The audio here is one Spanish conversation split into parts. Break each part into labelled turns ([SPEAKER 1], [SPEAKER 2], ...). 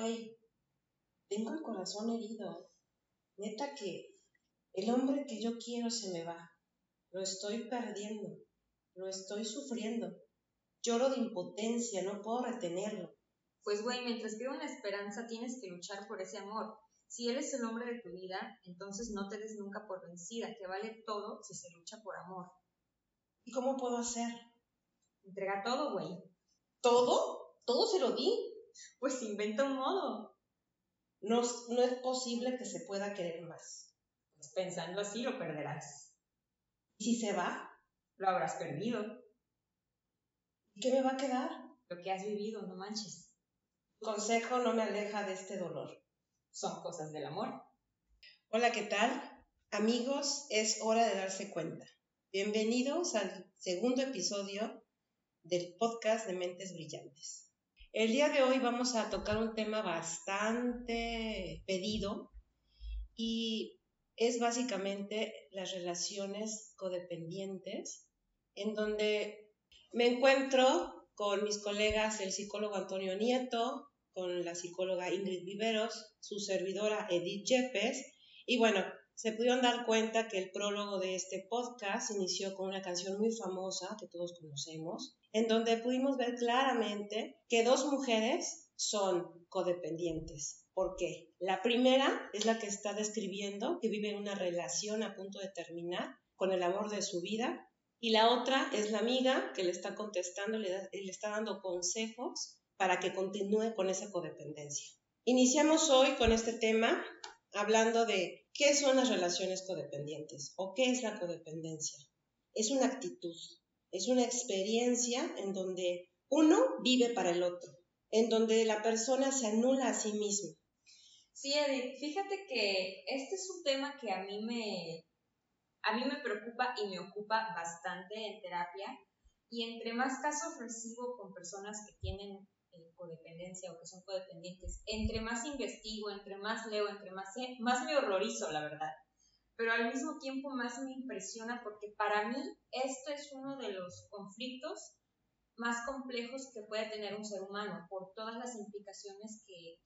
[SPEAKER 1] güey, tengo el corazón herido. Neta que el hombre que yo quiero se me va. Lo estoy perdiendo. Lo estoy sufriendo. Lloro de impotencia, no puedo retenerlo.
[SPEAKER 2] Pues güey, mientras queda una esperanza tienes que luchar por ese amor. Si él es el hombre de tu vida, entonces no te des nunca por vencida, que vale todo si se lucha por amor.
[SPEAKER 1] ¿Y cómo puedo hacer?
[SPEAKER 2] Entrega todo, güey.
[SPEAKER 1] ¿Todo? ¿Todo se lo di?
[SPEAKER 2] Pues inventa un modo.
[SPEAKER 1] No, no es posible que se pueda querer más.
[SPEAKER 2] Pues pensando así lo perderás.
[SPEAKER 1] ¿Y si se va?
[SPEAKER 2] Lo habrás perdido.
[SPEAKER 1] ¿Y qué me va a quedar?
[SPEAKER 2] Lo que has vivido, no manches.
[SPEAKER 1] Tu consejo no me aleja de este dolor.
[SPEAKER 2] Son cosas del amor.
[SPEAKER 1] Hola, ¿qué tal? Amigos, es hora de darse cuenta. Bienvenidos al segundo episodio del podcast de Mentes Brillantes. El día de hoy vamos a tocar un tema bastante pedido y es básicamente las relaciones codependientes, en donde me encuentro con mis colegas, el psicólogo Antonio Nieto, con la psicóloga Ingrid Viveros, su servidora Edith Yepes, y bueno, se pudieron dar cuenta que el prólogo de este podcast inició con una canción muy famosa que todos conocemos, en donde pudimos ver claramente que dos mujeres son codependientes. ¿Por qué? La primera es la que está describiendo que vive una relación a punto de terminar con el amor de su vida y la otra es la amiga que le está contestando, le, le está dando consejos para que continúe con esa codependencia. Iniciamos hoy con este tema hablando de qué son las relaciones codependientes o qué es la codependencia. Es una actitud, es una experiencia en donde uno vive para el otro, en donde la persona se anula a sí misma.
[SPEAKER 2] Sí, Edith, fíjate que este es un tema que a mí me, a mí me preocupa y me ocupa bastante en terapia. Y entre más casos recibo con personas que tienen eh, codependencia o que son codependientes, entre más investigo, entre más leo, entre más más me horrorizo, la verdad. Pero al mismo tiempo más me impresiona porque para mí esto es uno de los conflictos más complejos que puede tener un ser humano por todas las implicaciones que,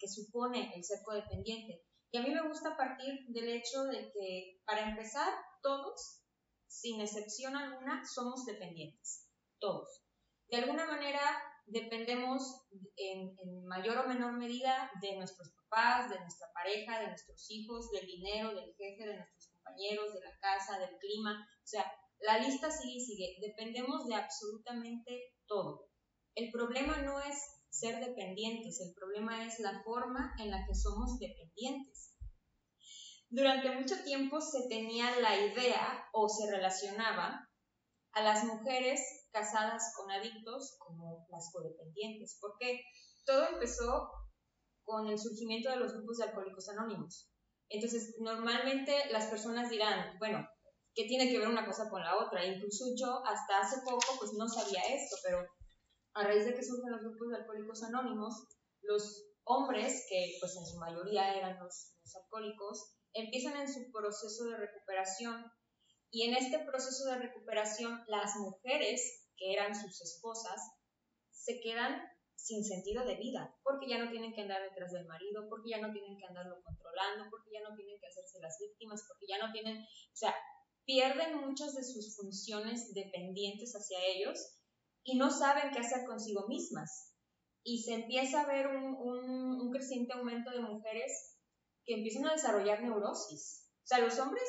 [SPEAKER 2] que, supone el ser codependiente. Y a mí me gusta partir del hecho de que, para empezar, todos, sin excepción alguna, somos dependientes. Todos. De alguna manera, dependemos en, mayor o menor medida de nuestros papás, de nuestra pareja, de nuestros hijos, del dinero, del jefe, de nuestros compañeros, de la casa, del clima. O sea, la lista sigue y sigue. Dependemos de absolutamente todo. El problema no es ser dependientes, el problema es la forma en la que somos dependientes. Durante mucho tiempo se tenía la idea o se relacionaba a las mujeres casadas con adictos como las codependientes, porque todo empezó con el surgimiento de los grupos de alcohólicos anónimos. Entonces, normalmente las personas dirán, bueno, ¿qué tiene que ver una cosa con la otra? Incluso yo hasta hace poco pues no sabía esto, pero a raíz de que surgen los grupos de alcohólicos anónimos, los hombres, que pues en su mayoría eran los, los alcohólicos, empiezan en su proceso de recuperación y en este proceso de recuperación las mujeres que eran sus esposas, se quedan sin sentido de vida, porque ya no tienen que andar detrás del marido, porque ya no tienen que andarlo controlando, porque ya no tienen que hacerse las víctimas, porque ya no tienen, o sea, pierden muchas de sus funciones dependientes hacia ellos y no saben qué hacer consigo mismas. Y se empieza a ver un, un creciente aumento de mujeres que empiezan a desarrollar neurosis. O sea, los hombres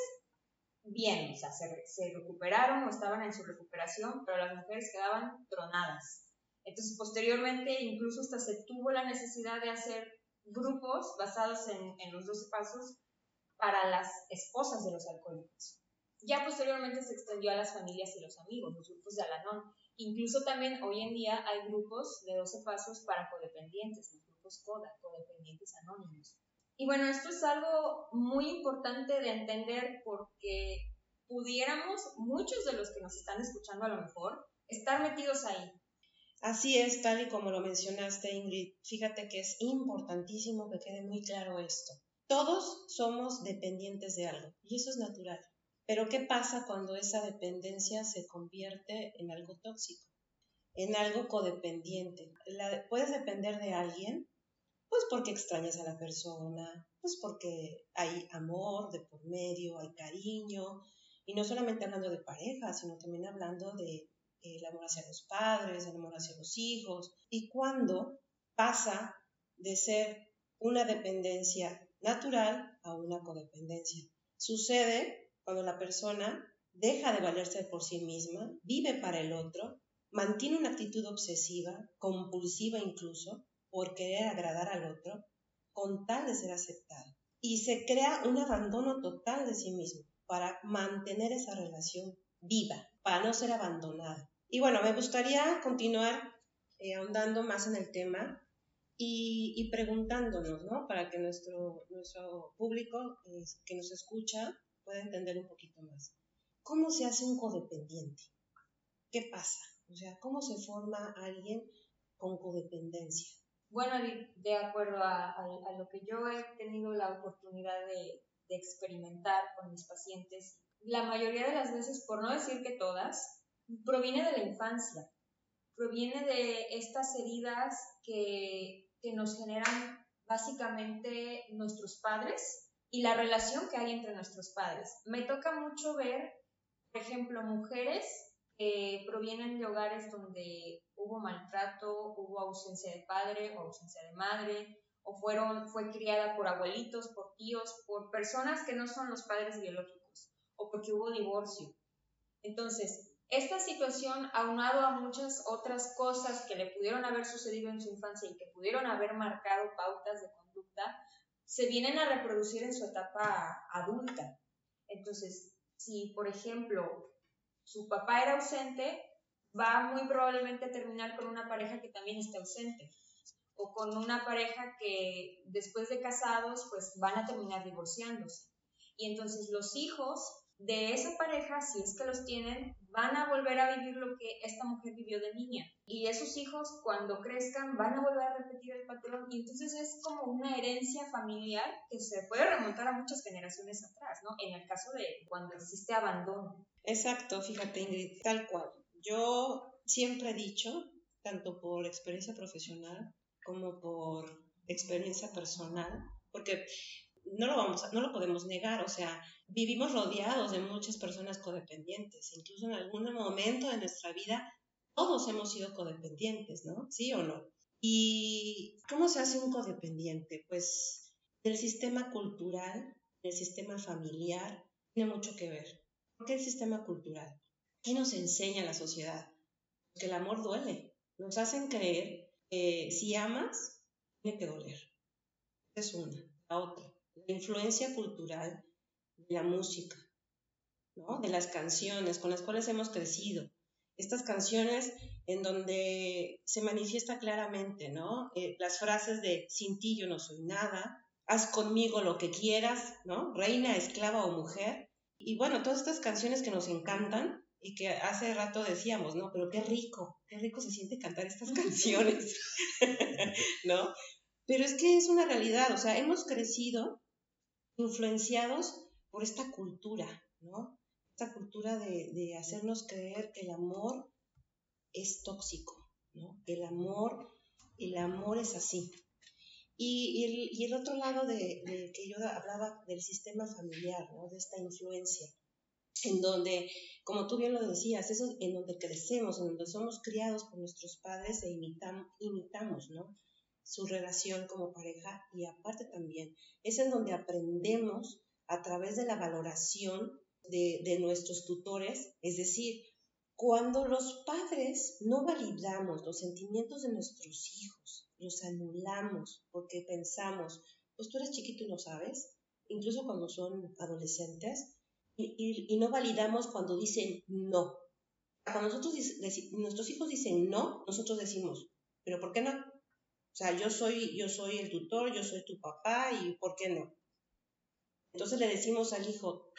[SPEAKER 2] bien, o sea, se, recuperaron o estaban en su recuperación, pero las mujeres quedaban tronadas. Entonces, posteriormente, incluso hasta se tuvo la necesidad de hacer grupos basados en, los 12 pasos para las esposas de los alcohólicos. Ya posteriormente se extendió a las familias y los amigos, los grupos de Alanón. Incluso también hoy en día hay grupos de 12 pasos para codependientes, los grupos CODA, codependientes anónimos. Y bueno, esto es algo muy importante de entender porque pudiéramos, muchos de los que nos están escuchando a lo mejor, estar metidos ahí.
[SPEAKER 1] Así es, tal y como lo mencionaste, Ingrid. Fíjate que es importantísimo que quede muy claro esto. Todos somos dependientes de algo y eso es natural. Pero ¿qué pasa cuando esa dependencia se convierte en algo tóxico? En algo codependiente. puedes depender de alguien Pues porque extrañas a la persona, pues porque hay amor de por medio, hay cariño, y no solamente hablando de pareja, sino también hablando de el amor hacia los padres, el amor hacia los hijos, y cuando pasa de ser una dependencia natural a una codependencia. Sucede cuando la persona deja de valerse por sí misma, vive para el otro, mantiene una actitud obsesiva, compulsiva incluso, por querer agradar al otro, con tal de ser aceptado. Y se crea un abandono total de sí mismo para mantener esa relación viva, para no ser abandonada. Y bueno, me gustaría continuar eh, ahondando más en el tema y, preguntándonos, ¿no? Para que nuestro, nuestro público que nos escucha pueda entender un poquito más. ¿Cómo se hace un codependiente? ¿Qué pasa? O sea, ¿cómo se forma alguien con codependencia?
[SPEAKER 2] Bueno, de acuerdo a, lo que yo he tenido la oportunidad de experimentar con mis pacientes, la mayoría de las veces, por no decir que todas, proviene de la infancia, proviene de estas heridas que, que nos generan básicamente nuestros padres y la relación que hay entre nuestros padres. Me toca mucho ver, por ejemplo, mujeres que provienen de hogares donde hubo maltrato, hubo ausencia de padre o ausencia de madre, o fueron, fue criada por abuelitos, por tíos, por personas que no son los padres biológicos, o porque hubo divorcio. Entonces, esta situación, aunado a muchas otras cosas que le pudieron haber sucedido en su infancia y que pudieron haber marcado pautas de conducta, se vienen a reproducir en su etapa adulta. Entonces, si, por ejemplo, su papá era ausente, va muy probablemente a terminar con una pareja que también está ausente o con una pareja que después de casados pues van a terminar divorciándose. Y entonces los hijos de esa pareja, si es que los tienen, van a volver a vivir lo que esta mujer vivió de niña. Y esos hijos, cuando crezcan, van a volver a repetir el patrón. Y entonces es como una herencia familiar que se puede remontar a muchas generaciones atrás, ¿no? En el caso de cuando existe abandono.
[SPEAKER 1] Exacto, fíjate Ingrid, tal cual. Yo siempre he dicho, tanto por experiencia profesional como por experiencia personal, porque no lo, vamos no lo podemos negar, o sea, vivimos rodeados de muchas personas codependientes, incluso en algún momento de nuestra vida todos hemos sido codependientes, ¿no? ¿Sí o no? ¿Y cómo se hace un codependiente? Pues el sistema cultural, el sistema familiar, tiene mucho que ver. ¿Por qué el sistema cultural? ¿Qué nos enseña la sociedad? Que el amor duele. Nos hacen creer que si amas, tiene que doler. Es una. La otra, la influencia cultural de la música, ¿no? de las canciones con las cuales hemos crecido. Estas canciones en donde se manifiesta claramente ¿no? Eh, las frases de sin ti yo no soy nada, haz conmigo lo que quieras, ¿no? reina, esclava o mujer. Y bueno, todas estas canciones que nos encantan y que hace rato decíamos, ¿no? Pero qué rico, qué rico se siente cantar estas canciones, ¿no? Pero es que es una realidad, o sea, hemos crecido influenciados por esta cultura, ¿no? Esta cultura de, hacernos creer que el amor es tóxico, ¿no? El amor, el amor es así. Y, el, otro lado de, que yo hablaba del sistema familiar, ¿no? De esta influencia, en donde, como tú bien lo decías, eso en donde crecemos, en donde somos criados por nuestros padres e imitamos, ¿no? Su relación como pareja y aparte también es en donde aprendemos a través de la valoración de, nuestros tutores, es decir, cuando los padres no validamos los sentimientos de nuestros hijos, los anulamos porque pensamos, pues tú eres chiquito y no sabes, incluso cuando son adolescentes, y, no validamos cuando dicen no. Cuando nosotros nuestros hijos dicen no, nosotros decimos, pero ¿por qué no? O sea, yo soy, yo soy el tutor, yo soy tu papá y ¿por qué no? Entonces le decimos al hijo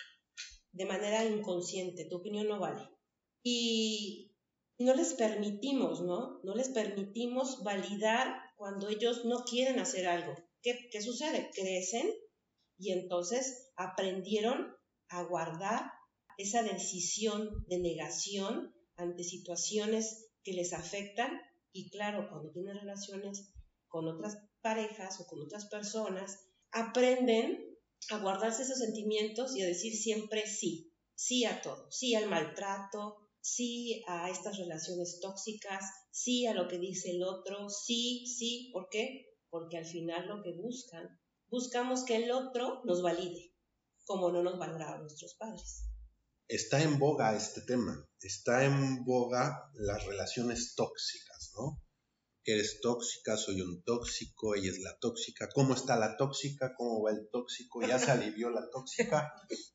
[SPEAKER 1] de manera inconsciente, tu opinión no vale. Y no les permitimos, ¿no? No les permitimos validar cuando ellos no quieren hacer algo. ¿Qué, qué sucede? Crecen y entonces aprendieron a guardar esa decisión de negación ante situaciones que les afectan y claro, cuando tienen relaciones con otras parejas o con otras personas, aprenden a guardarse esos sentimientos y a decir siempre sí, sí a todo, sí al maltrato, sí a estas relaciones tóxicas, sí a lo que dice el otro, sí, sí, ¿por qué? Porque al final lo que buscan, buscamos que el otro nos valide, como no nos valoraron nuestros padres.
[SPEAKER 3] Está en boga este tema, está en boga las relaciones tóxicas, ¿no? Eres tóxica, soy un tóxico, ella es la tóxica, ¿cómo está la tóxica? ¿Cómo va el tóxico? ¿Ya se alivió la tóxica?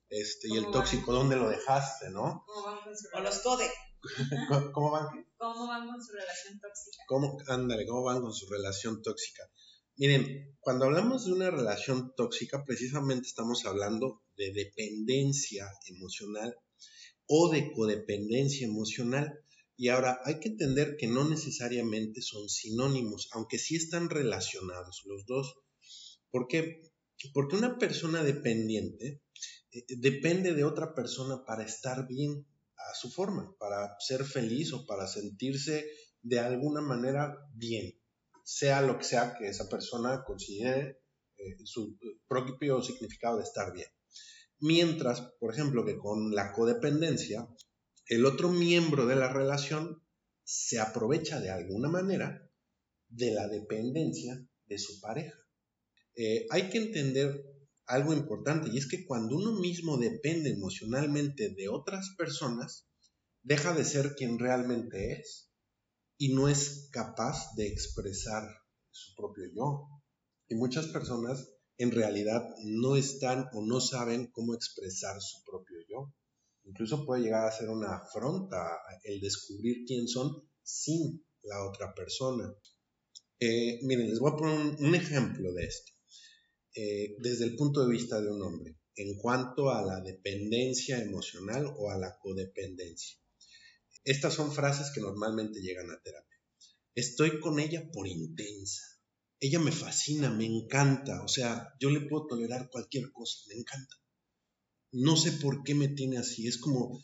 [SPEAKER 3] Este, y el tóxico, ¿dónde lo dejaste, no?
[SPEAKER 2] ¿Cómo van con su
[SPEAKER 1] O los code.
[SPEAKER 3] ¿Cómo van?
[SPEAKER 2] ¿Cómo van con su relación tóxica?
[SPEAKER 3] ¿Cómo, ándale, ¿cómo van con su relación tóxica? Miren, cuando hablamos de una relación tóxica, precisamente estamos hablando de dependencia emocional o de codependencia emocional. Y ahora hay que entender que no necesariamente son sinónimos, aunque sí están relacionados los dos. ¿Por qué? Porque una persona dependiente eh, depende de otra persona para estar bien a su forma, para ser feliz o para sentirse de alguna manera bien, sea lo que sea que esa persona considere eh, su propio significado de estar bien. Mientras, por ejemplo, que con la codependencia, el otro miembro de la relación se aprovecha de alguna manera de la dependencia de su pareja. Eh, hay que entender algo importante y es que cuando uno mismo depende emocionalmente de otras personas, deja de ser quien realmente es y no es capaz de expresar su propio yo. Y muchas personas en realidad no están o no saben cómo expresar su propio. Incluso puede llegar a ser una afronta el descubrir quién son sin la otra persona. Eh, miren, les voy a poner un, ejemplo de esto. Eh, desde el punto de vista de un hombre, en cuanto a la dependencia emocional o a la codependencia. Estas son frases que normalmente llegan a terapia. Estoy con ella por intensa. Ella me fascina, me encanta. O sea, yo le puedo tolerar cualquier cosa, me encanta no sé por qué me tiene así, es como,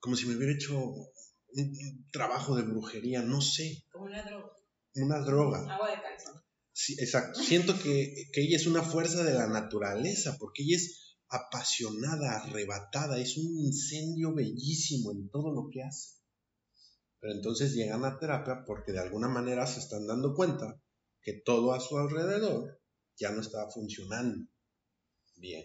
[SPEAKER 3] como si me hubiera hecho un, trabajo de brujería, no sé.
[SPEAKER 2] Como una droga.
[SPEAKER 3] Una droga.
[SPEAKER 2] Agua de calzón.
[SPEAKER 3] Sí, exacto. Siento que, que ella es una fuerza de la naturaleza, porque ella es apasionada, arrebatada, es un incendio bellísimo en todo lo que hace. Pero entonces llegan a terapia porque de alguna manera se están dando cuenta que todo a su alrededor ya no está funcionando bien.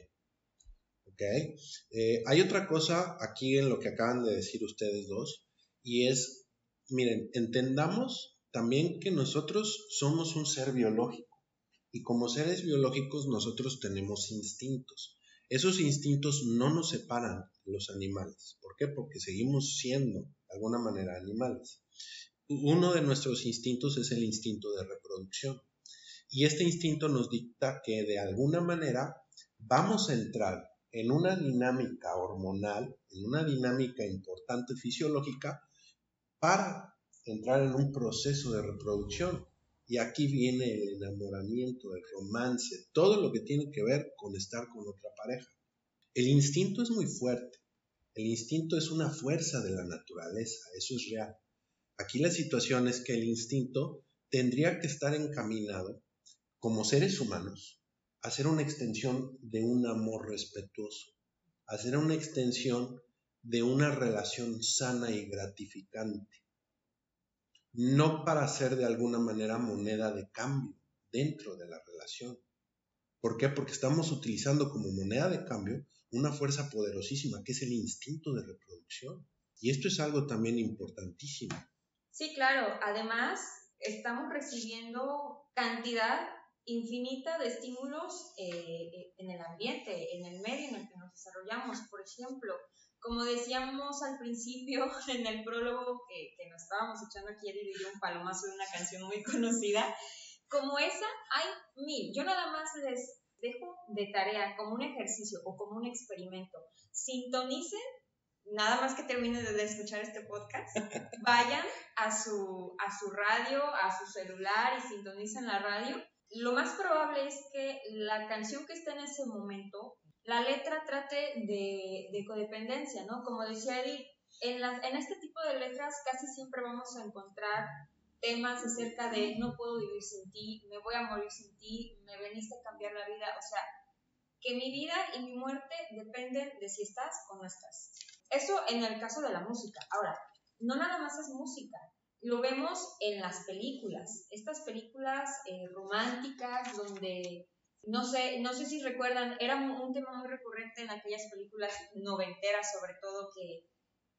[SPEAKER 3] Eh, hay otra cosa aquí en lo que acaban de decir ustedes dos, y es, miren, entendamos también que nosotros somos un ser biológico, y como seres biológicos nosotros tenemos instintos. Esos instintos no nos separan de los animales. ¿Por qué? Porque seguimos siendo, de alguna manera, animales. Uno de nuestros instintos es el instinto de reproducción. Y este instinto nos dicta que de alguna manera vamos a entrar en una dinámica hormonal, en una dinámica importante fisiológica, para entrar en un proceso de reproducción. Y aquí viene el enamoramiento, el romance, todo lo que tiene que ver con estar con otra pareja. El instinto es muy fuerte. El instinto es una fuerza de la naturaleza, eso es real. Aquí la situación es que el instinto tendría que estar encaminado como seres humanos hacer una extensión de un amor respetuoso, hacer una extensión de una relación sana y gratificante, no para ser de alguna manera moneda de cambio dentro de la relación. ¿Por qué? Porque estamos utilizando como moneda de cambio una fuerza poderosísima que es el instinto de reproducción. Y esto es algo también importantísimo.
[SPEAKER 2] Sí, claro. Además, estamos recibiendo cantidad infinita de estímulos eh, eh, en el ambiente, en el medio en el que nos desarrollamos. Por ejemplo, como decíamos al principio en el prólogo que, que nos estábamos echando aquí, Eddie y un palomazo de una canción muy conocida, como esa hay mil. Yo nada más les dejo de tarea como un ejercicio o como un experimento. Sintonicen, nada más que terminen de escuchar este podcast, vayan a su, a su radio, a su celular y sintonicen la radio lo más probable es que la canción que está en ese momento, la letra trate de, de codependencia, ¿no? Como decía Edith, en, en este tipo de letras casi siempre vamos a encontrar temas acerca de no puedo vivir sin ti, me voy a morir sin ti, me veniste a cambiar la vida, o sea, que mi vida y mi muerte dependen de si estás o no estás. Eso en el caso de la música. Ahora, no nada más es música, lo vemos en las películas, estas películas eh, románticas donde, no sé, no sé si recuerdan, era un tema muy recurrente en aquellas películas noventeras sobre todo que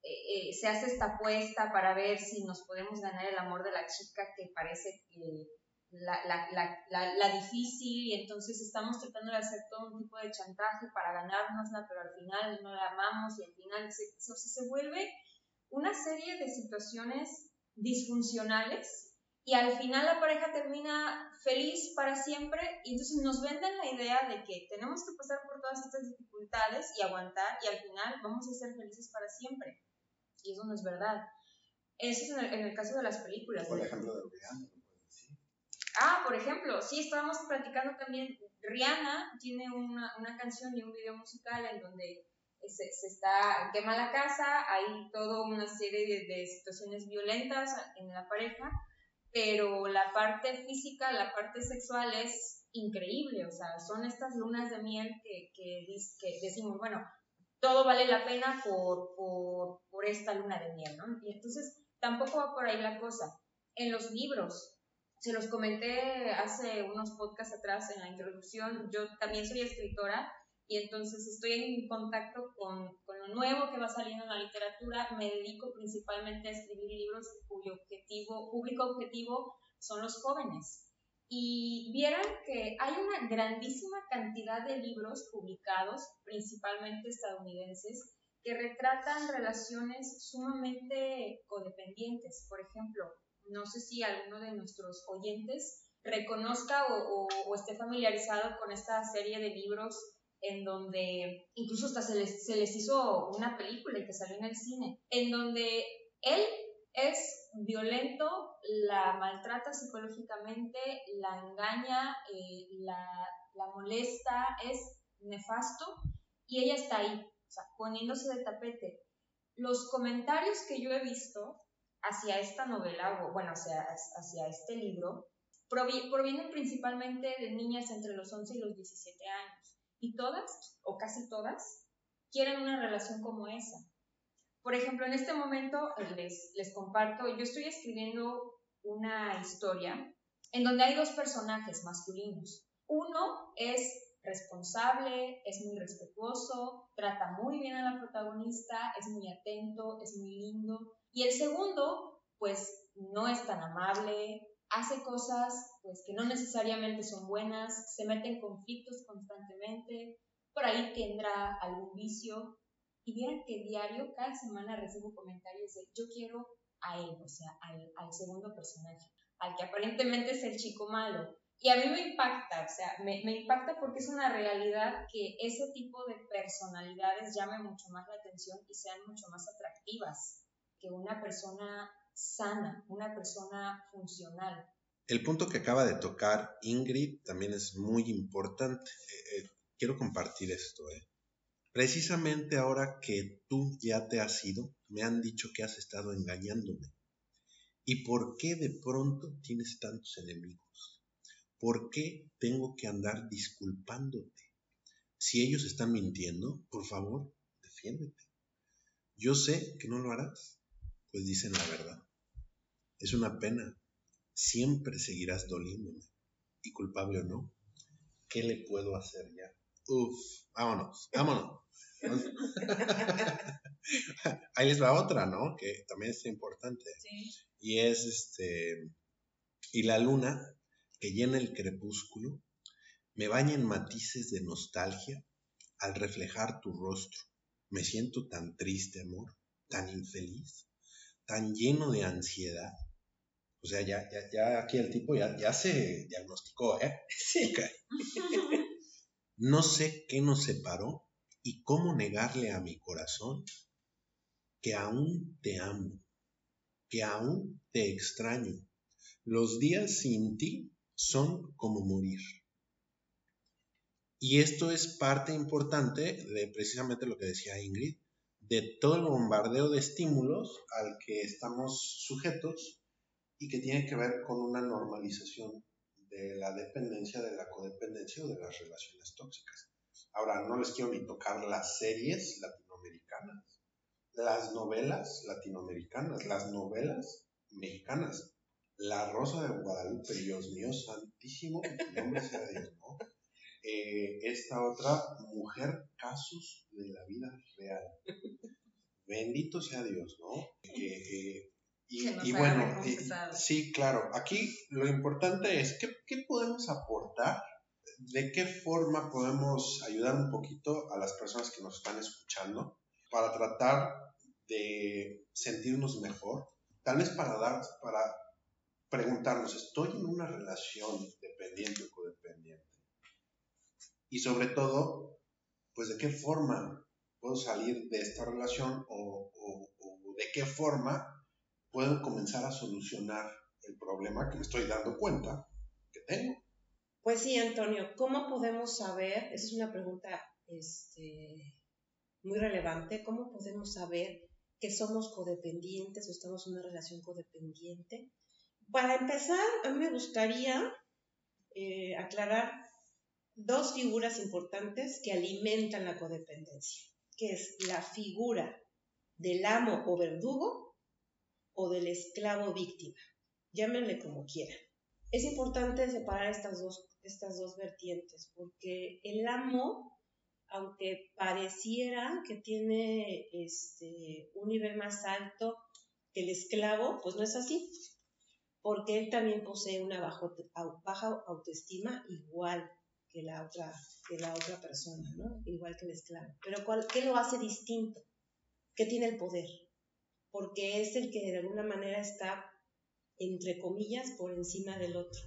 [SPEAKER 2] eh, eh, se hace esta apuesta para ver si nos podemos ganar el amor de la chica que parece la, la, la, la, difícil y entonces estamos tratando de hacer todo un tipo de chantaje para ganárnosla, pero al final no la amamos y al final se, se, se vuelve una serie de situaciones disfuncionales y al final la pareja termina feliz para siempre y entonces nos venden la idea de que tenemos que pasar por todas estas dificultades y aguantar y al final vamos a ser felices para siempre. Y eso no es verdad. Eso es en el, caso de las películas.
[SPEAKER 3] Por ejemplo, de Rihanna.
[SPEAKER 2] Ah, por ejemplo, sí, estábamos platicando también, Rihanna tiene una, una canción y un video musical en donde se, se, está, quema la casa, hay toda una serie de, situaciones violentas en la pareja, pero la parte física, la parte sexual es increíble, o sea, son estas lunas de miel que, que, que decimos, bueno, todo vale la pena por, por, por, esta luna de miel, ¿no? Y entonces tampoco va por ahí la cosa. En los libros, se los comenté hace unos podcasts atrás en la introducción, yo también soy escritora y entonces estoy en contacto con, con, lo nuevo que va saliendo en la literatura, me dedico principalmente a escribir libros cuyo objetivo, público objetivo son los jóvenes. Y vieron que hay una grandísima cantidad de libros publicados, principalmente estadounidenses, que retratan relaciones sumamente codependientes. Por ejemplo, no sé si alguno de nuestros oyentes reconozca o, o, o esté familiarizado con esta serie de libros en donde incluso hasta se les, se les hizo una película y que salió en el cine, en donde él es violento, la maltrata psicológicamente, la engaña, eh, la, la, molesta, es nefasto y ella está ahí, poniéndose de tapete. Los comentarios que yo he visto hacia esta novela, o bueno, hacia, hacia este libro, provienen principalmente de niñas entre los 11 y los 17 años y todas, o casi todas, quieren una relación como esa. Por ejemplo, en este momento les, les comparto, yo estoy escribiendo una historia en donde hay dos personajes masculinos. Uno es responsable, es muy respetuoso, trata muy bien a la protagonista, es muy atento, es muy lindo. Y el segundo, pues no es tan amable, hace cosas pues que no necesariamente son buenas, se mete en conflictos constantemente, por ahí tendrá algún vicio. Y vieran que diario, cada semana recibo comentarios de yo quiero a él, o sea, al, al segundo personaje, al que aparentemente es el chico malo. Y a mí me impacta, o sea, me, me, impacta porque es una realidad que ese tipo de personalidades llame mucho más la atención y sean mucho más atractivas que una persona sana, una persona funcional.
[SPEAKER 3] El punto que acaba de tocar Ingrid también es muy importante. Eh, eh, quiero compartir esto. Eh. Precisamente ahora que tú ya te has ido, me han dicho que has estado engañándome. ¿Y por qué de pronto tienes tantos enemigos? ¿Por qué tengo que andar disculpándote? Si ellos están mintiendo, por favor, defiéndete. Yo sé que no lo harás, pues dicen la verdad. Es una pena. Siempre seguirás doliéndome. Y culpable o no, ¿qué le puedo hacer ya? Uf, vámonos, vámonos. Ahí les va otra, ¿no? Que también es importante.
[SPEAKER 2] Sí.
[SPEAKER 3] Y es este. Y la luna, que llena el crepúsculo, me baña en matices de nostalgia al reflejar tu rostro. Me siento tan triste, amor, tan infeliz, tan lleno de ansiedad, o sea, ya, ya, ya aquí el tipo ya, ya se diagnosticó, ¿eh? Sí. No sé qué nos separó y cómo negarle a mi corazón que aún te amo, que aún te extraño. Los días sin ti son como morir. Y esto es parte importante de precisamente lo que decía Ingrid, de todo el bombardeo de estímulos al que estamos sujetos y que tiene que ver con una normalización de la dependencia, de la codependencia o de las relaciones tóxicas. Ahora, no les quiero ni tocar las series latinoamericanas, las novelas latinoamericanas, las novelas mexicanas. La Rosa de Guadalupe, Dios mío santísimo, nombre sea Dios, ¿no? Eh, esta otra, Mujer Casos de la Vida Real. Bendito sea Dios, ¿no? Eh, y, bueno, sí, claro, aquí lo importante es ¿qué, qué podemos aportar, de qué forma podemos ayudar un poquito a las personas que nos están escuchando para tratar de sentirnos mejor, tal vez para dar, para preguntarnos, ¿estoy en una relación dependiente o codependiente? Y sobre todo, pues de qué forma puedo salir de esta relación o, o, o de qué forma puedo comenzar a solucionar el problema que me estoy dando cuenta que tengo.
[SPEAKER 1] Pues sí, Antonio, ¿cómo podemos saber? Esa es una pregunta este, muy relevante. ¿Cómo podemos saber que somos codependientes o estamos en una relación codependiente? Para empezar, a mí me gustaría eh, aclarar dos figuras importantes que alimentan la codependencia, que es la figura del amo o verdugo o del esclavo víctima. Llámenle como quieran. Es importante separar estas dos, estas dos vertientes porque el amo, aunque pareciera que tiene este, un nivel más alto que el esclavo, pues no es así, porque él también posee una bajo, baja autoestima igual que la otra, que la otra persona, ¿no? igual que el esclavo. Pero ¿qué lo hace distinto? ¿Qué tiene el poder? Porque es el que de alguna manera está, entre comillas, por encima del otro.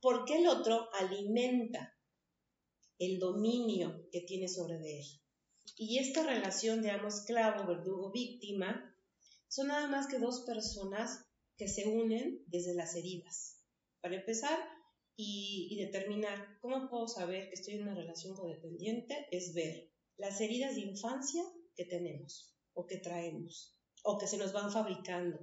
[SPEAKER 1] Porque el otro alimenta el dominio que tiene sobre él. Y esta relación de amo-esclavo, verdugo-víctima, son nada más que dos personas que se unen desde las heridas. Para empezar y, y determinar cómo puedo saber que estoy en una relación codependiente es ver las heridas de infancia que tenemos o que traemos o que se nos van fabricando.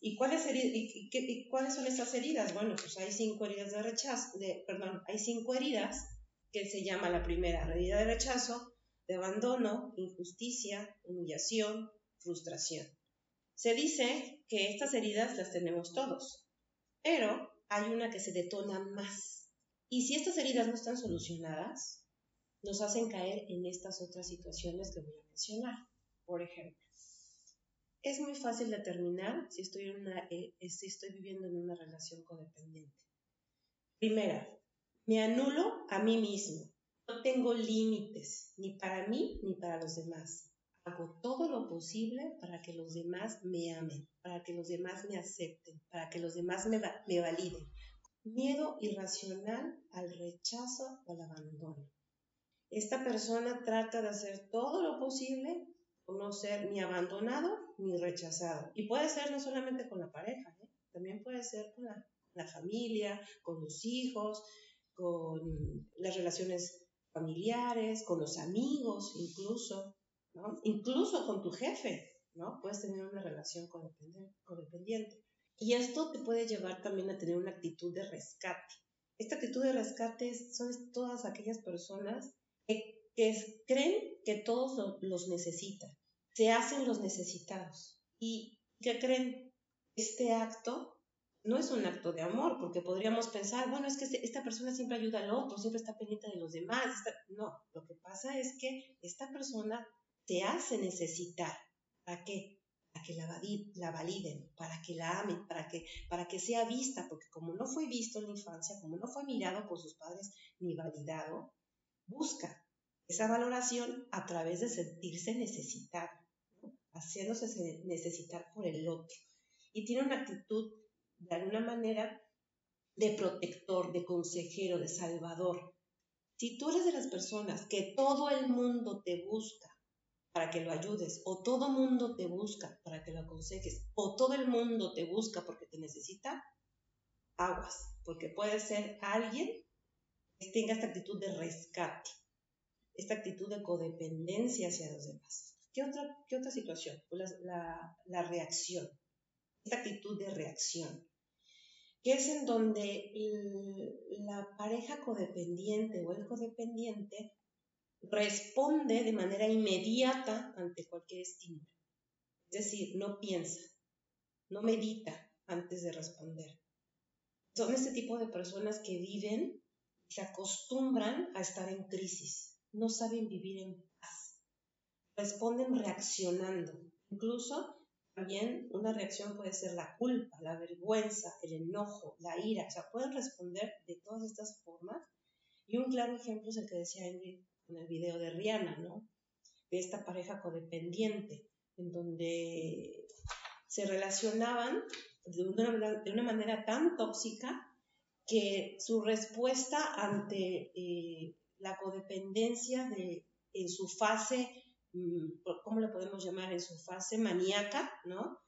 [SPEAKER 1] ¿Y cuáles, son esas heridas? Bueno, pues hay cinco heridas de rechazo, perdón, hay cinco heridas que se llama la primera, herida de rechazo, de abandono, injusticia, humillación, frustración. Se dice que estas heridas las tenemos todos, pero hay una que se detona más. Y si estas heridas no están solucionadas, nos hacen caer en estas otras situaciones que voy a mencionar. Por ejemplo, es muy fácil determinar si estoy, una, eh, si estoy viviendo en una relación codependiente. Primera, me anulo a mí mismo. No tengo límites, ni para mí ni para los demás. Hago todo lo posible para que los demás me amen, para que los demás me acepten, para que los demás me, me validen. Miedo irracional al rechazo o al abandono. Esta persona trata de hacer todo lo posible por no ser ni abandonado ni rechazado. Y puede ser no solamente con la pareja, ¿eh? también puede ser con la, familia, con los hijos, con las relaciones familiares, con los amigos incluso, ¿no? incluso con tu jefe, ¿no? Puedes tener una relación codependiente. Y esto te puede llevar también a tener una actitud de rescate. Esta actitud de rescate son todas aquellas personas que, que creen que todos los necesitan se hacen los necesitados. ¿Y qué creen? Este acto no es un acto de amor, porque podríamos pensar, bueno, es que este, esta persona siempre ayuda al otro, siempre está pendiente de los demás. No, lo que pasa es que esta persona te hace necesitar. ¿Para qué? Para que la, la validen, para que la amen, para que, para que sea vista, porque como no fue visto en la infancia, como no fue mirado por sus padres ni validado, busca esa valoración a través de sentirse necesitado haciéndose necesitar por el otro. Y tiene una actitud, de alguna manera, de protector, de consejero, de salvador. Si tú eres de las personas que todo el mundo te busca para que lo ayudes, o todo el mundo te busca para que lo aconsejes, o todo el mundo te busca porque te necesita, aguas, porque puede ser alguien que tenga esta actitud de rescate, esta actitud de codependencia hacia los demás. ¿Qué otra, qué otra situación? Pues la, la, reacción, esta actitud de reacción. que es en donde la pareja codependiente o el codependiente responde de manera inmediata ante cualquier estímulo. Es decir, no piensa, no medita antes de responder. Son este tipo de personas que viven, se acostumbran a estar en crisis, no saben vivir en responden reaccionando. Incluso también una reacción puede ser la culpa, la vergüenza, el enojo, la ira, o sea, pueden responder de todas estas formas. Y un claro ejemplo es el que decía Ingrid en el video de Rihanna, ¿no? De esta pareja codependiente, en donde se relacionaban de una, manera tan tóxica que su respuesta ante eh, la codependencia de, en su fase, ¿cómo le podemos llamar? En su fase maníaca, ¿no?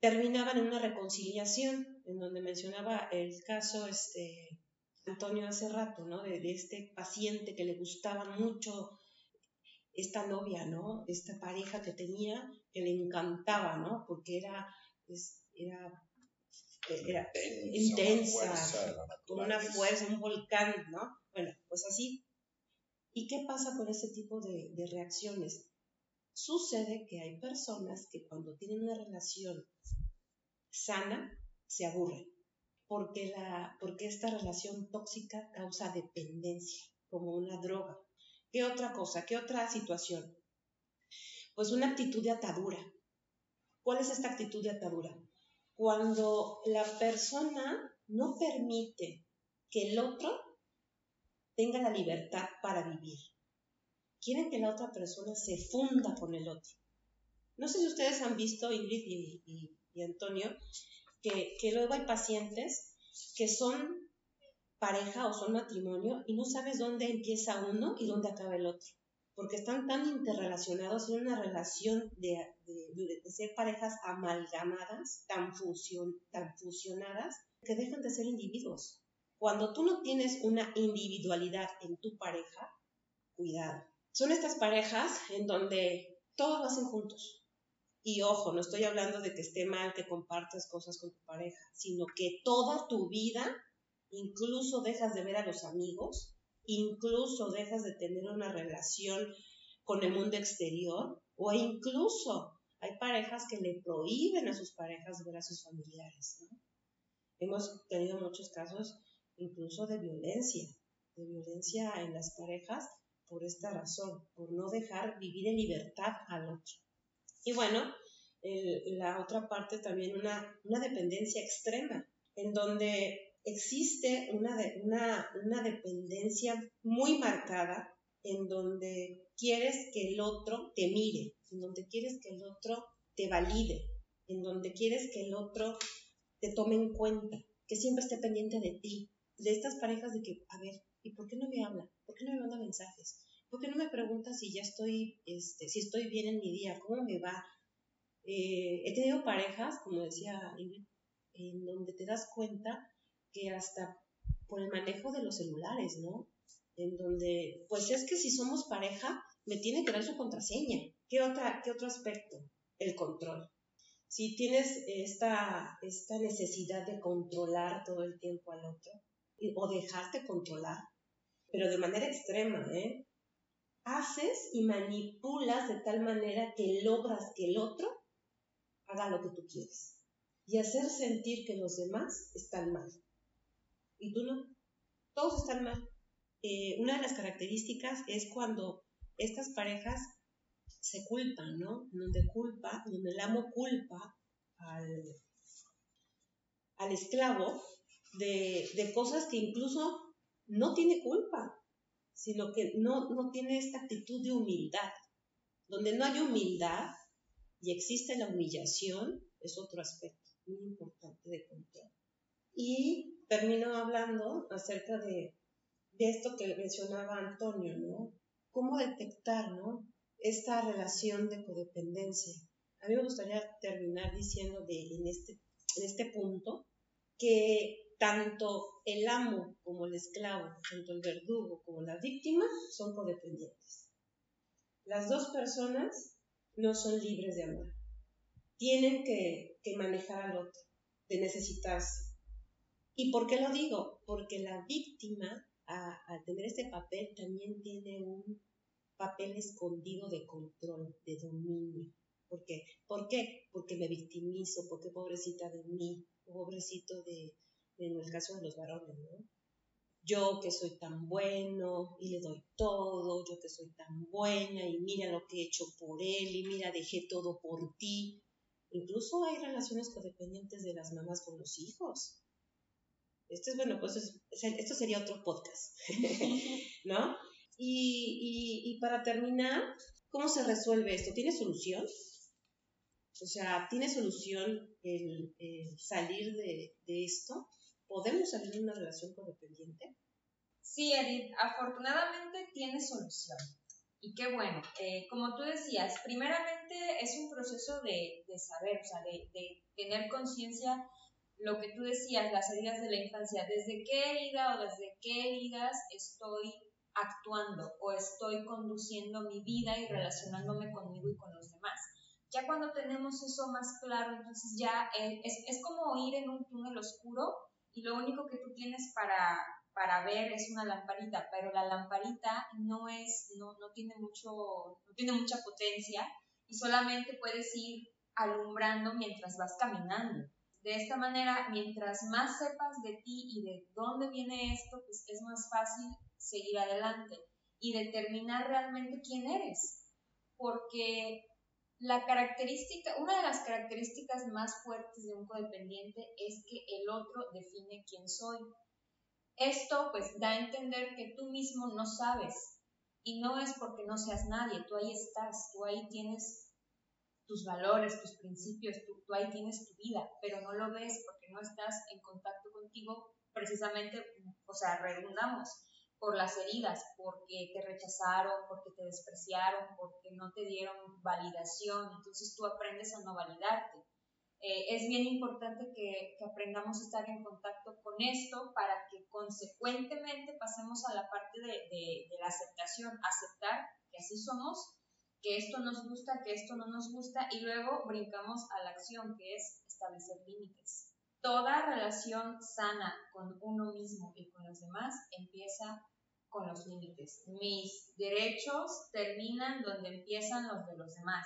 [SPEAKER 1] Terminaban en una reconciliación, en donde mencionaba el caso este, Antonio hace rato, ¿no? De, este paciente que le gustaba mucho esta novia, ¿no? Esta pareja que tenía que le encantaba, ¿no? Porque era, era, era intensa, con una fuerza, un volcán, ¿no? Bueno, pues así. ¿Y qué pasa con ese tipo de, reacciones? Sucede que hay personas que cuando tienen una relación sana, se aburren porque, la, porque esta relación tóxica causa dependencia, como una droga. ¿Qué otra cosa? ¿Qué otra situación? Pues una actitud de atadura. ¿Cuál es esta actitud de atadura? Cuando la persona no permite que el otro tenga la libertad para vivir. Quieren que la otra persona se funda con el otro. No sé si ustedes han visto, Ingrid y Antonio, que, luego hay pacientes que son pareja o son matrimonio y no sabes dónde empieza uno y dónde acaba el otro, porque están tan interrelacionados en una relación de, ser parejas amalgamadas, tan, tan fusionadas, que dejan de ser individuos. Cuando tú no tienes una individualidad en tu pareja, cuidado. Son estas parejas en donde todos lo hacen juntos, y ojo, no estoy hablando de que esté mal que compartas cosas con tu pareja, sino que toda tu vida, incluso dejas de ver a los amigos, incluso dejas de tener una relación con el mundo exterior, o incluso hay parejas que le prohíben a sus parejas ver a sus familiares. Hemos tenido muchos casos incluso de violencia, de violencia en las parejas por esta razón, por no dejar vivir en libertad al otro. Y bueno, la otra parte también una, una dependencia extrema, en donde existe una, una, una dependencia muy marcada, en donde quieres que el otro te mire, en donde quieres que el otro te valide, en donde quieres que el otro te tome en cuenta, que siempre esté pendiente de ti, de estas parejas de que, a ver, ¿y por qué no me habla? ¿Por qué no me manda mensajes? ¿Por qué no me pregunta si ya estoy, este, si estoy bien en mi día? ¿Cómo me va? Eh, he tenido parejas, como decía Ingrid, en donde te das cuenta que hasta por el manejo de los celulares, ¿no? En donde, pues es que si somos pareja, me tiene que dar su contraseña. ¿Qué, otra, qué otro aspecto? El control. Si tienes esta, esta necesidad de controlar todo el tiempo al otro, o dejarte controlar, pero de manera extrema, ¿eh? haces y manipulas de tal manera que logras que el otro haga lo que tú quieres y hacer sentir que los demás están mal. Y tú no, todos están mal. Eh, una de las características es cuando estas parejas se culpan, ¿no? Donde culpa, donde el amo culpa al, al esclavo de, de cosas que incluso no tiene culpa sino que no, no tiene esta actitud de humildad. Donde no hay humildad y existe la humillación, es otro aspecto muy importante de control. Y termino hablando acerca de, de esto que mencionaba Antonio, ¿no? ¿Cómo detectar, ¿no? Esta relación de codependencia. A mí me gustaría terminar diciendo de, en, este, en este punto que tanto el amo como el esclavo, tanto el verdugo como la víctima son codependientes. Las dos personas no son libres de amar. Tienen que, manejar al otro, de necesitarse. ¿Y por qué lo digo? Porque la víctima, al tener este papel, también tiene un papel escondido de control, de dominio. ¿Por qué? ¿Por qué? Porque me victimizo, porque pobrecita de mí, pobrecito de, en el caso de los varones, ¿no? Yo que soy tan bueno y le doy todo, yo que soy tan buena y mira lo que he hecho por él y mira, dejé todo por ti. Incluso hay relaciones codependientes de las mamás con los hijos. Esto es bueno, pues esto sería otro podcast, ¿no? Y, para terminar, ¿cómo se resuelve esto? ¿Tiene solución? O sea, ¿tiene solución el, salir de, esto? ¿Podemos salir de una relación codependiente?
[SPEAKER 2] Sí, Edith, afortunadamente tiene solución. Y qué bueno. Eh, como tú decías, primeramente es un proceso de, saber, o sea, de, de tener conciencia lo que tú decías, las heridas de la infancia, desde qué herida o desde qué heridas estoy actuando o estoy conduciendo mi vida y relacionándome conmigo y con los demás. Ya cuando tenemos eso más claro, entonces ya es, es como ir en un túnel oscuro y lo único que tú tienes para, para ver es una lamparita, pero la lamparita no es, no, no tiene mucho, no tiene mucha potencia y solamente puedes ir alumbrando mientras vas caminando. De esta manera, mientras más sepas de ti y de dónde viene esto, pues es más fácil seguir adelante y determinar realmente quién eres. Porque la característica, una de las características más fuertes de un codependiente es que el otro define quién soy. Esto pues da a entender que tú mismo no sabes y no es porque no seas nadie, tú ahí estás, tú ahí tienes tus valores, tus principios, tú, ahí tienes tu vida, pero no lo ves porque no estás en contacto contigo, precisamente, o sea, redundamos por las heridas, porque te rechazaron, porque te despreciaron, porque no te dieron validación, entonces tú aprendes a no validarte. Eh, es bien importante que, aprendamos a estar en contacto con esto para que consecuentemente pasemos a la parte de, de la aceptación, aceptar que así somos que esto nos gusta, que esto no nos gusta, y luego brincamos a la acción, que es establecer límites. Toda relación sana con uno mismo y con los demás empieza con los límites. Mis derechos terminan donde empiezan los de los demás.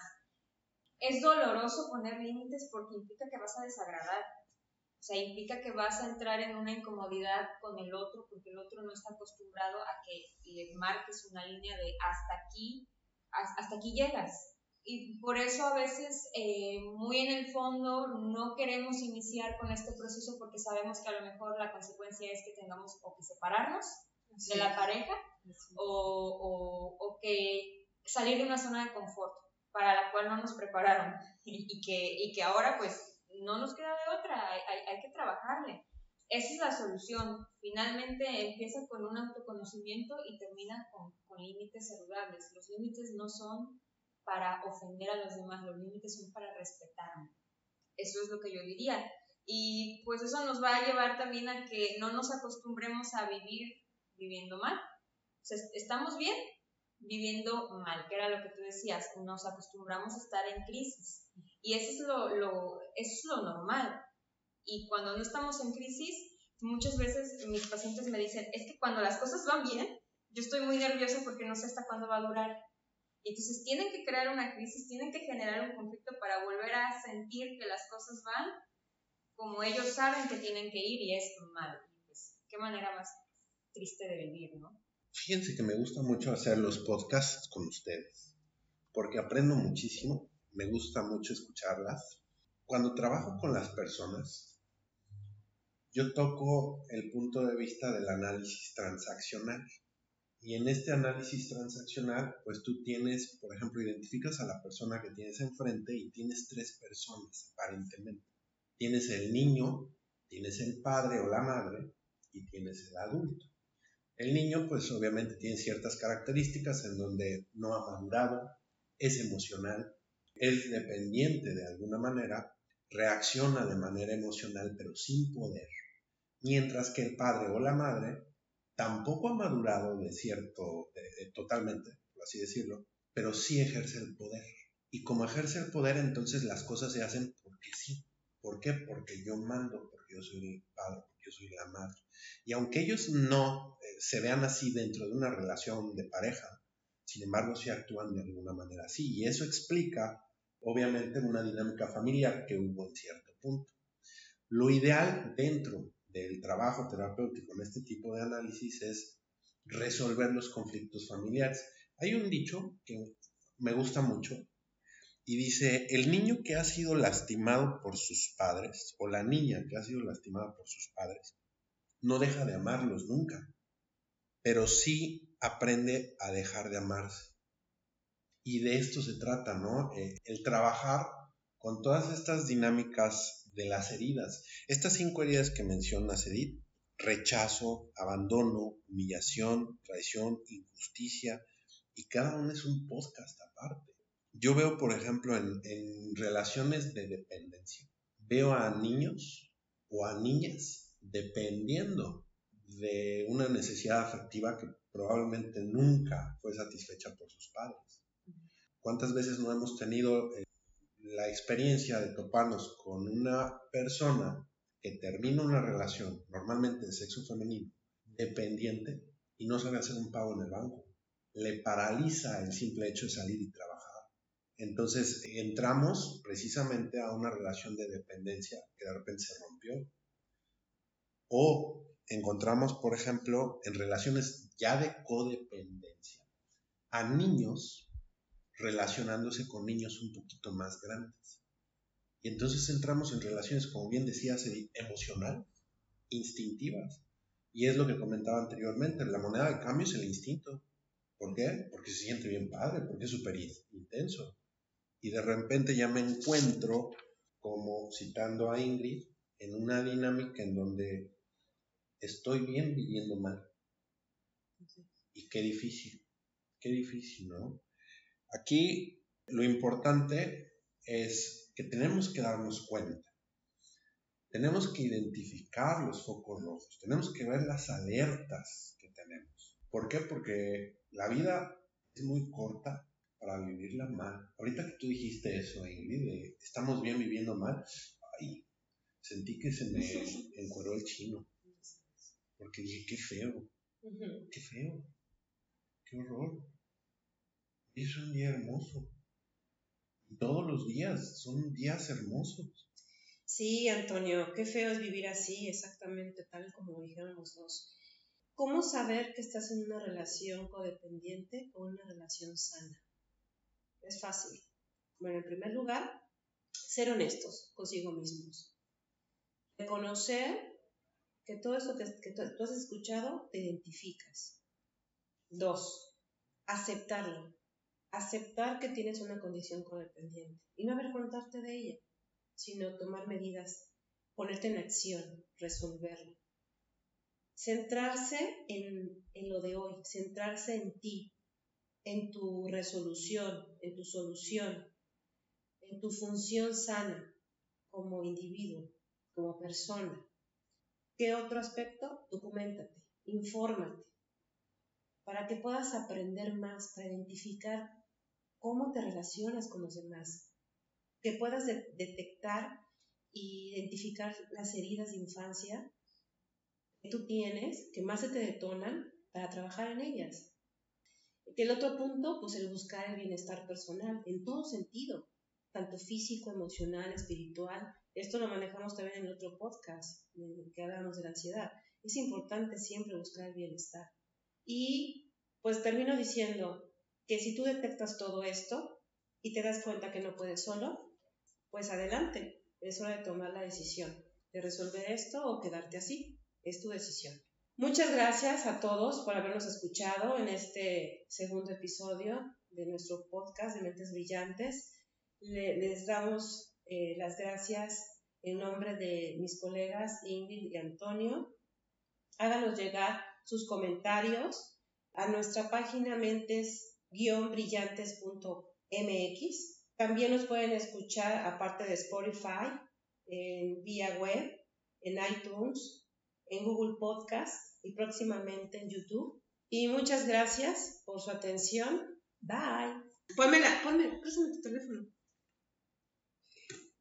[SPEAKER 2] Es doloroso poner límites porque implica que vas a desagradar. O sea, implica que vas a entrar en una incomodidad con el otro porque el otro no está acostumbrado a que le marques una línea de hasta aquí hasta aquí llegas. Y por eso a veces, eh, muy en el fondo, no queremos iniciar con este proceso porque sabemos que a lo mejor la consecuencia es que tengamos o que separarnos de la pareja o, o, que salir de una zona de confort para la cual no nos prepararon y, que, y que ahora pues no nos queda de otra, hay, hay, hay que trabajarle. Esa es la solución. Finalmente empieza con un autoconocimiento y termina con, con límites saludables. Los límites no son para ofender a los demás, los límites son para respetarme. Eso es lo que yo diría. Y pues eso nos va a llevar también a que no nos acostumbremos a vivir viviendo mal. O sea, estamos bien viviendo mal, que era lo que tú decías, nos acostumbramos a estar en crisis. Y eso es lo, es lo normal. Y cuando no estamos en crisis, muchas veces mis pacientes me dicen, es que cuando las cosas van bien, yo estoy muy nerviosa porque no sé hasta cuándo va a durar. Entonces tienen que crear una crisis, tienen que generar un conflicto para volver a sentir que las cosas van como ellos saben que tienen que ir y es malo. Pues, qué manera más triste de vivir, ¿no?
[SPEAKER 3] Fíjense que me gusta mucho hacer los podcasts con ustedes, porque aprendo muchísimo, me gusta mucho escucharlas. Cuando trabajo con las personas, yo toco el punto de vista del análisis transaccional. Y en este análisis transaccional, pues tú tienes, por ejemplo, identificas a la persona que tienes enfrente y tienes tres personas, aparentemente. Tienes el niño, tienes el padre o la madre y tienes el adulto. El niño, pues obviamente tiene ciertas características en donde no ha madurado, es emocional, es dependiente de alguna manera, reacciona de manera emocional pero sin poder mientras que el padre o la madre tampoco ha madurado de cierto, totalmente, por así decirlo, pero sí ejerce el poder. Y como ejerce el poder, entonces las cosas se hacen porque sí. ¿Por qué? Porque yo mando, porque yo soy el padre, porque yo soy la madre. Y aunque ellos no eh, se vean así dentro de una relación de pareja, sin embargo sí actúan de alguna manera así. Y eso explica, obviamente, una dinámica familiar que hubo en cierto punto. Lo ideal dentro del trabajo terapéutico en este tipo de análisis es resolver los conflictos familiares. Hay un dicho que me gusta mucho y dice, el niño que ha sido lastimado por sus padres o la niña que ha sido lastimada por sus padres no deja de amarlos nunca, pero sí aprende a dejar de amarse. Y de esto se trata, ¿no? Eh, el trabajar con todas estas dinámicas de las heridas. Estas cinco heridas que menciona Edith, rechazo, abandono, humillación, traición, injusticia, y cada uno es un podcast aparte. Yo veo, por ejemplo, en, en relaciones de dependencia, veo a niños o a niñas dependiendo de una necesidad afectiva que probablemente nunca fue satisfecha por sus padres. ¿Cuántas veces no hemos tenido eh, la experiencia de toparnos con una persona que termina una relación, normalmente de sexo femenino, dependiente, y no sabe hacer un pago en el banco? Le paraliza el simple hecho de salir y trabajar. Entonces entramos precisamente a una relación de dependencia que de repente se rompió. O encontramos, por ejemplo, en relaciones ya de codependencia, a niños relacionándose con niños un poquito más grandes. Y entonces entramos en relaciones, como bien decía, emocionales, instintivas. Y es lo que comentaba anteriormente, la moneda de cambio es el instinto. ¿Por qué? Porque se siente bien padre, porque es súper intenso. Y de repente ya me encuentro, como citando a Ingrid, en una dinámica en donde estoy bien viviendo mal. Y qué difícil, qué difícil, ¿no? Aquí lo importante es que tenemos que darnos cuenta. Tenemos que identificar los focos rojos, tenemos que ver las alertas que tenemos. ¿Por qué? Porque la vida es muy corta para vivirla mal. Ahorita que tú dijiste eso, Ingrid, estamos bien viviendo mal, ay, sentí que se me encueró el chino. Porque dije, qué feo, qué feo, qué horror es un día hermoso. todos los días son días hermosos.
[SPEAKER 1] Sí, Antonio, qué feo es vivir así, exactamente tal como dijeron los dos. ¿Cómo saber que estás en una relación codependiente o una relación sana? Es fácil. Bueno, en primer lugar, ser honestos consigo mismos. Reconocer que todo eso que, que tú has escuchado te identificas. Dos, aceptarlo aceptar que tienes una condición codependiente y no avergonzarte de ella, sino tomar medidas, ponerte en acción, resolverlo. Centrarse en, en lo de hoy, centrarse en ti, en tu resolución, en tu solución, en tu función sana como individuo, como persona. ¿Qué otro aspecto? Documentate, infórmate, para que puedas aprender más, para identificar cómo te relacionas con los demás, que puedas detectar e identificar las heridas de infancia que tú tienes, que más se te detonan para trabajar en ellas. El otro punto, pues el buscar el bienestar personal, en todo sentido, tanto físico, emocional, espiritual. Esto lo manejamos también en el otro podcast, en que hablamos de la ansiedad. Es importante siempre buscar el bienestar. Y pues termino diciendo, que si tú detectas todo esto y te das cuenta que no puedes solo, pues adelante, es hora de tomar la decisión de resolver esto o quedarte así, es tu decisión. Muchas gracias a todos por habernos escuchado en este segundo episodio de nuestro podcast de Mentes Brillantes. les damos eh, las gracias en nombre de mis colegas Ingrid y Antonio. Háganos llegar sus comentarios a nuestra página Mentes brillantes.mx. También nos pueden escuchar, aparte de Spotify, en vía web, en iTunes, en Google Podcast y próximamente en YouTube. Y muchas gracias por su atención. Bye. Pónmela, ponme, préstame tu teléfono.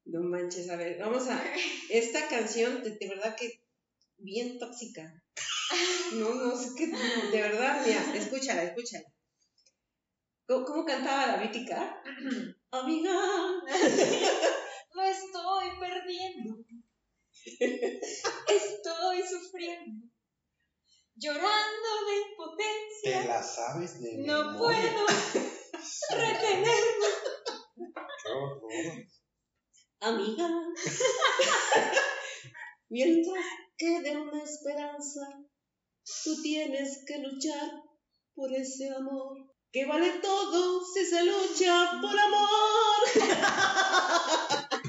[SPEAKER 1] No manches, a ver, vamos a. Esta canción, de, de verdad que bien tóxica. No, no sé qué, de verdad, mira, escúchala, escúchala. ¿Cómo, cómo cantaba la mítica? Amiga,
[SPEAKER 2] Lo estoy perdiendo. Estoy sufriendo. Llorando de
[SPEAKER 3] ¿Te
[SPEAKER 2] impotencia.
[SPEAKER 3] la sabes de
[SPEAKER 2] No
[SPEAKER 3] memoria?
[SPEAKER 2] puedo retenerme.
[SPEAKER 3] Qué horror.
[SPEAKER 1] amiga. Mientras quede una esperanza, tú tienes que luchar por ese amor. Que vale todo si se lucha por amor.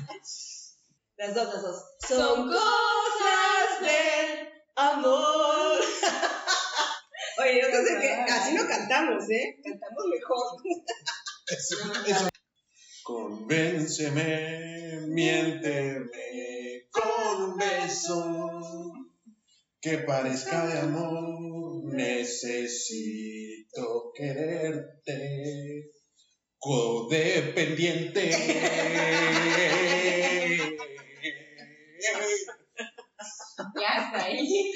[SPEAKER 1] Las dos, las dos. Son cosas del amor. Oye, yo no sé qué, así no cantamos, ¿eh? Cantamos mejor.
[SPEAKER 3] Eso, eso. Convénceme, miénteme con un beso que parezca de amor. Necesito quererte, codependiente.
[SPEAKER 2] Ya está ahí.